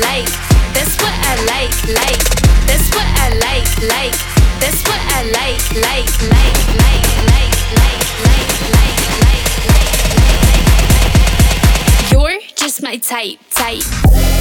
Like, like. That's what I like, like. That's what I like, like. That's what I like, like, like, like, like, like, like, like, like, like. You're just my type, type.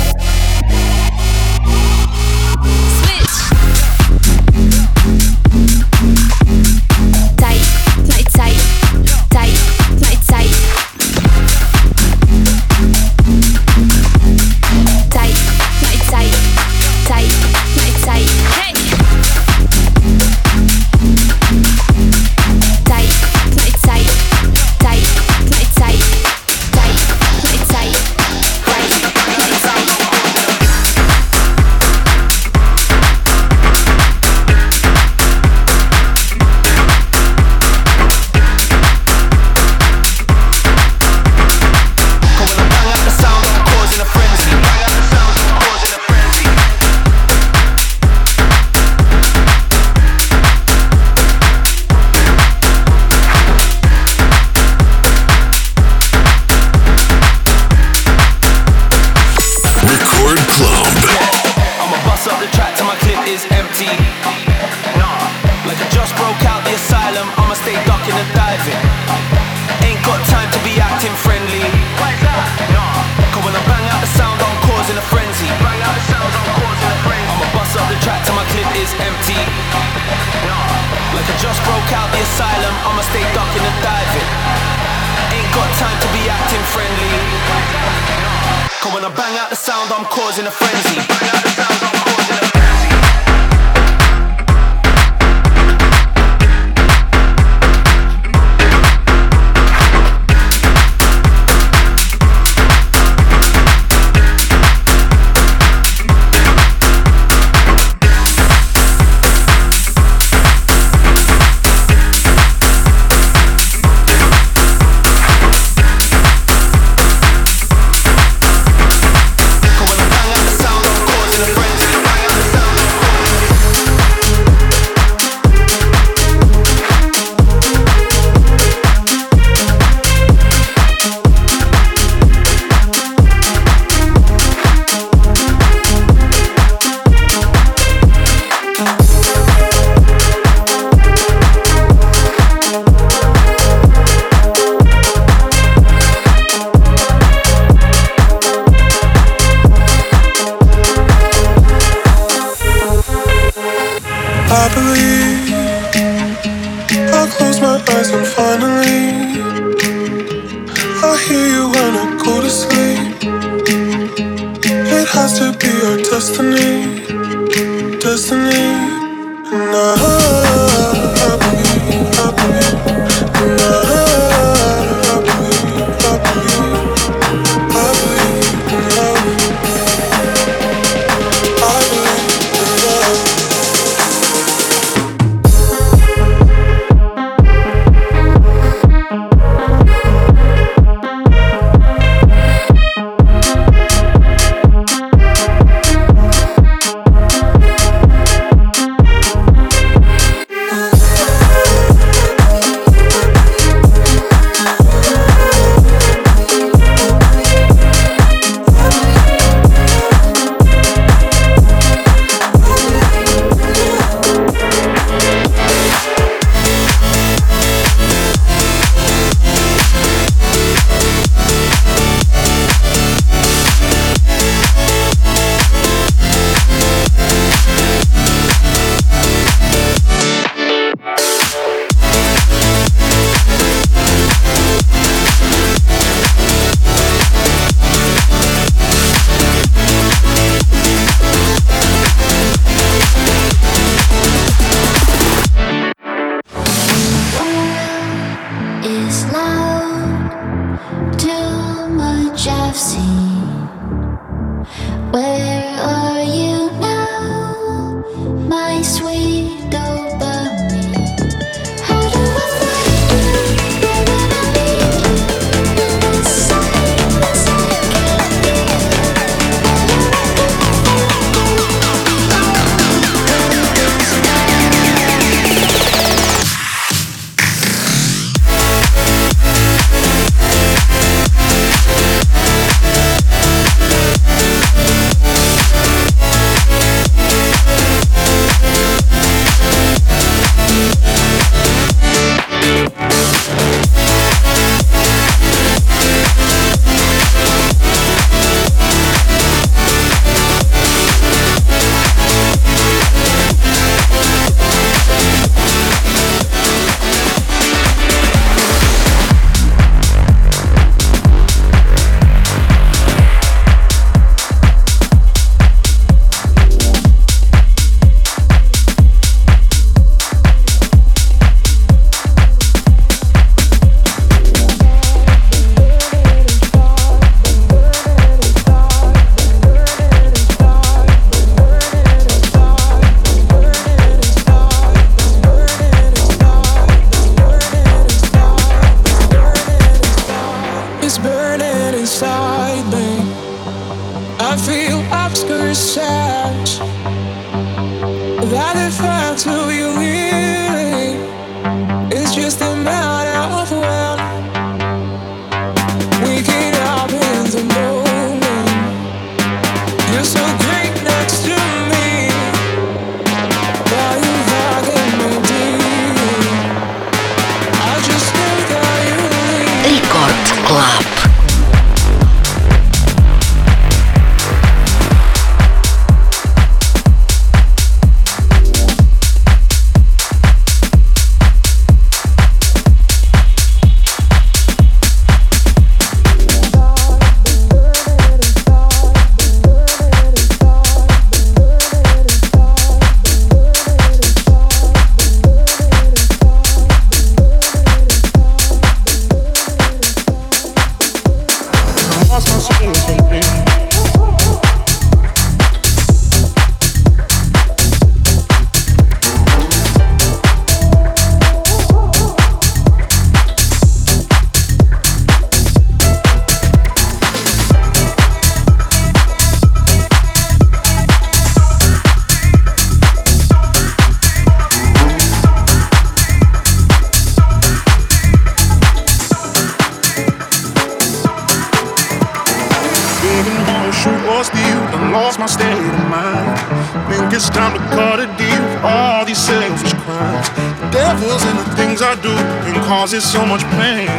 Causes so much pain.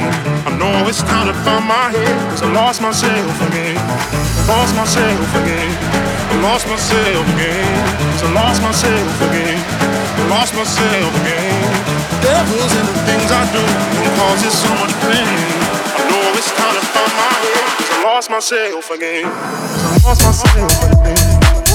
I know it's time to find my head, cause I lost myself again. Lost myself again. I lost myself again. So I lost myself again. I lost myself again. The Devils in the things I do and causes so much pain. Lost myself again. I lost myself again.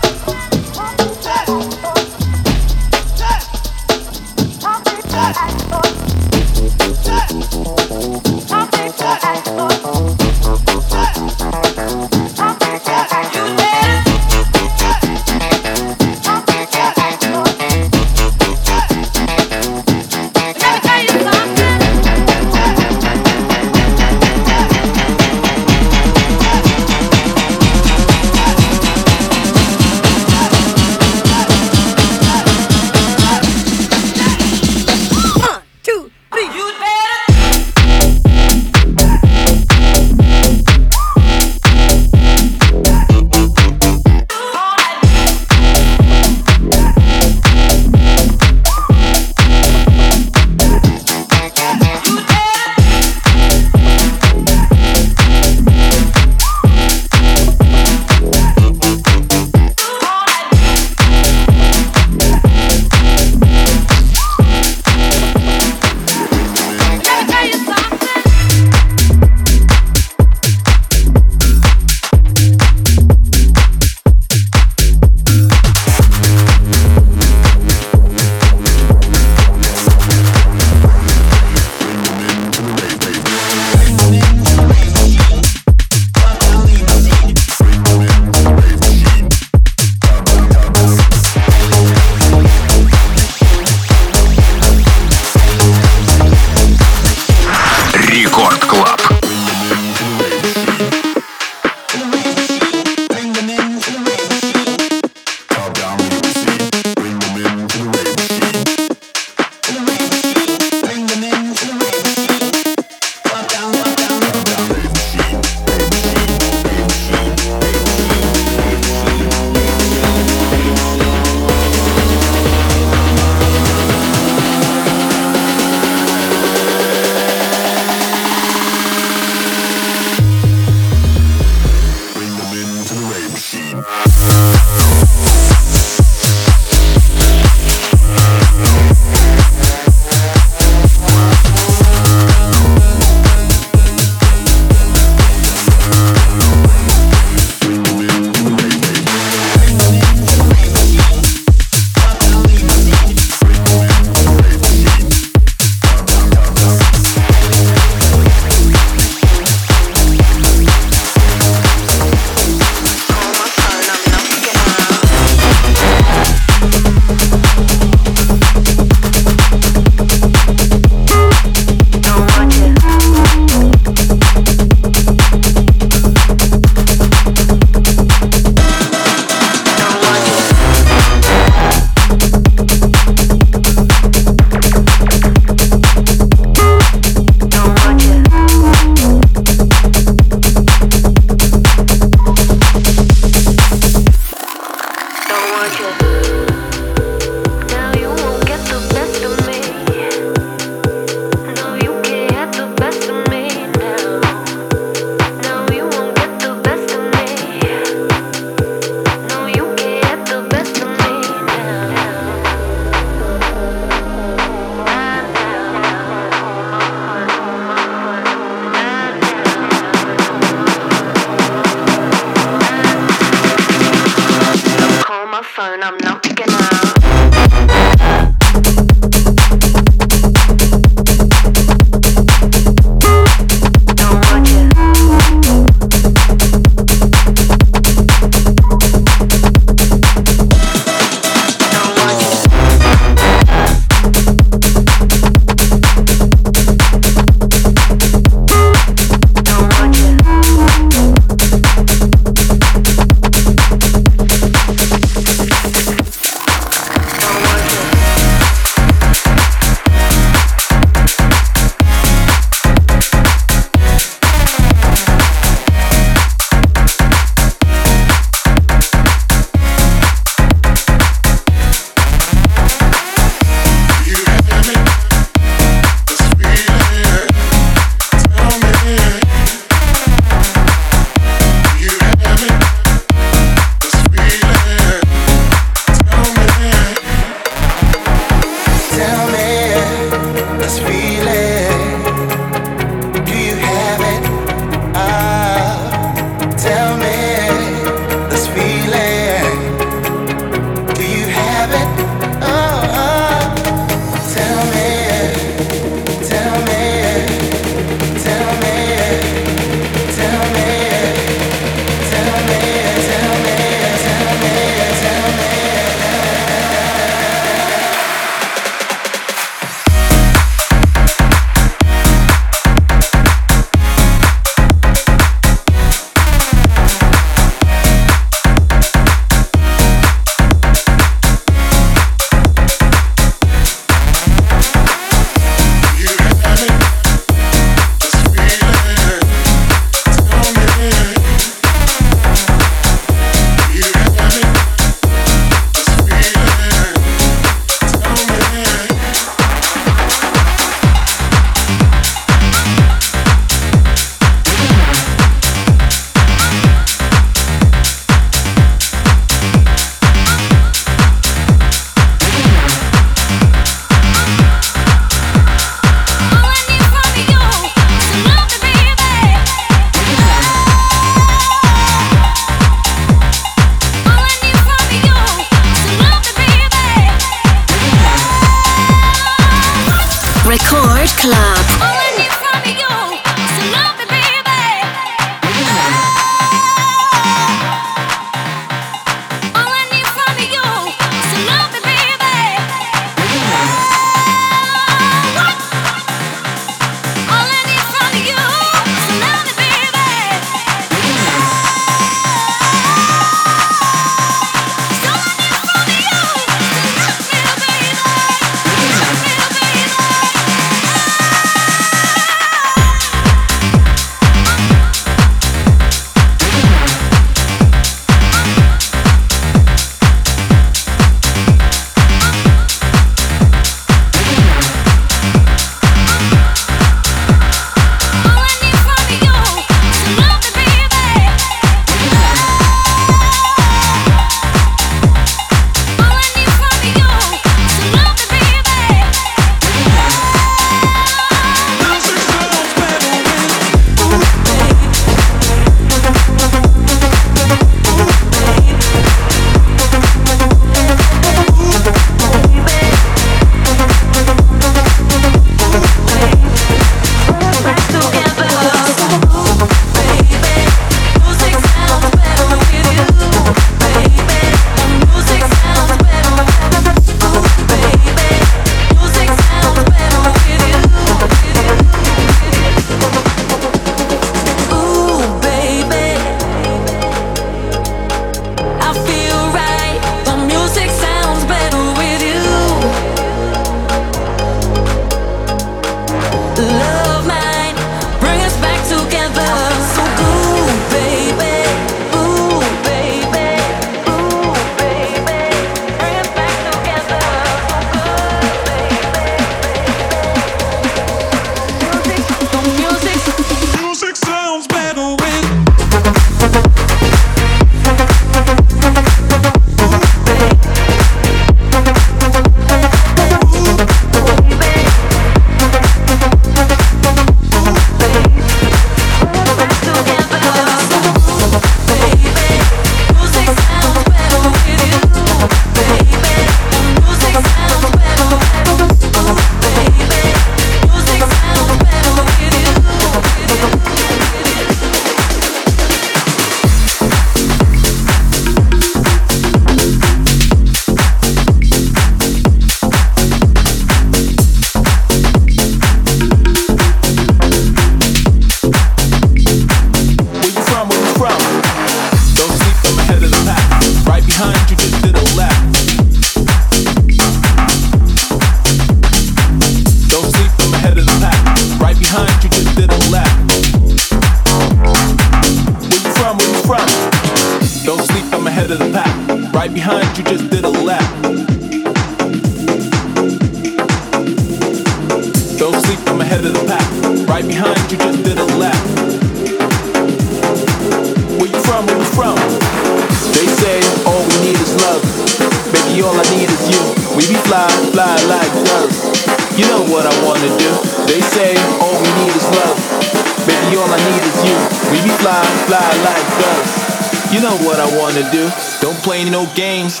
to do. Don't play no games,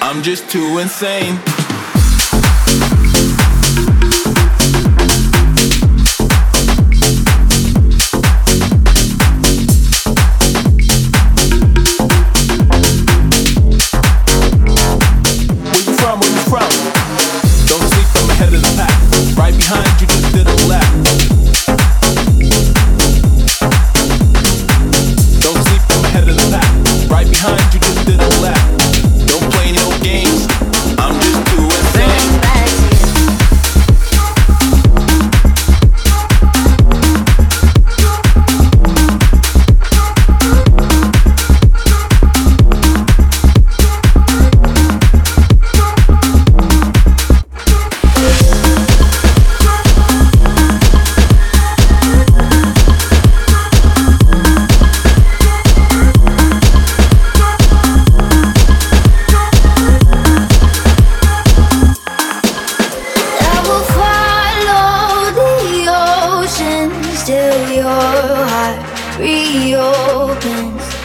I'm just too insane.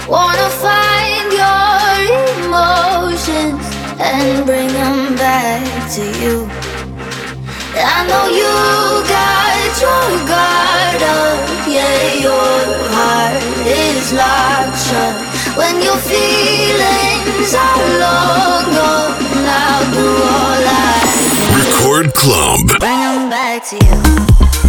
Wanna find your emotions and bring them back to you. I know you got your guard up, yeah, your heart is locked shut. When your feelings are long gone, I'll do all I. can. Record Club. Bring them back to you.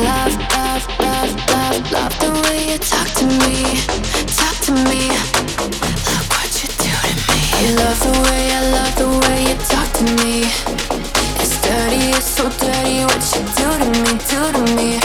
love, love, love, love, love the way you talk to me, talk to me. Look what you do to me. Love the way, I love the way you talk to me. It's dirty, it's so dirty what you do to me, do to me.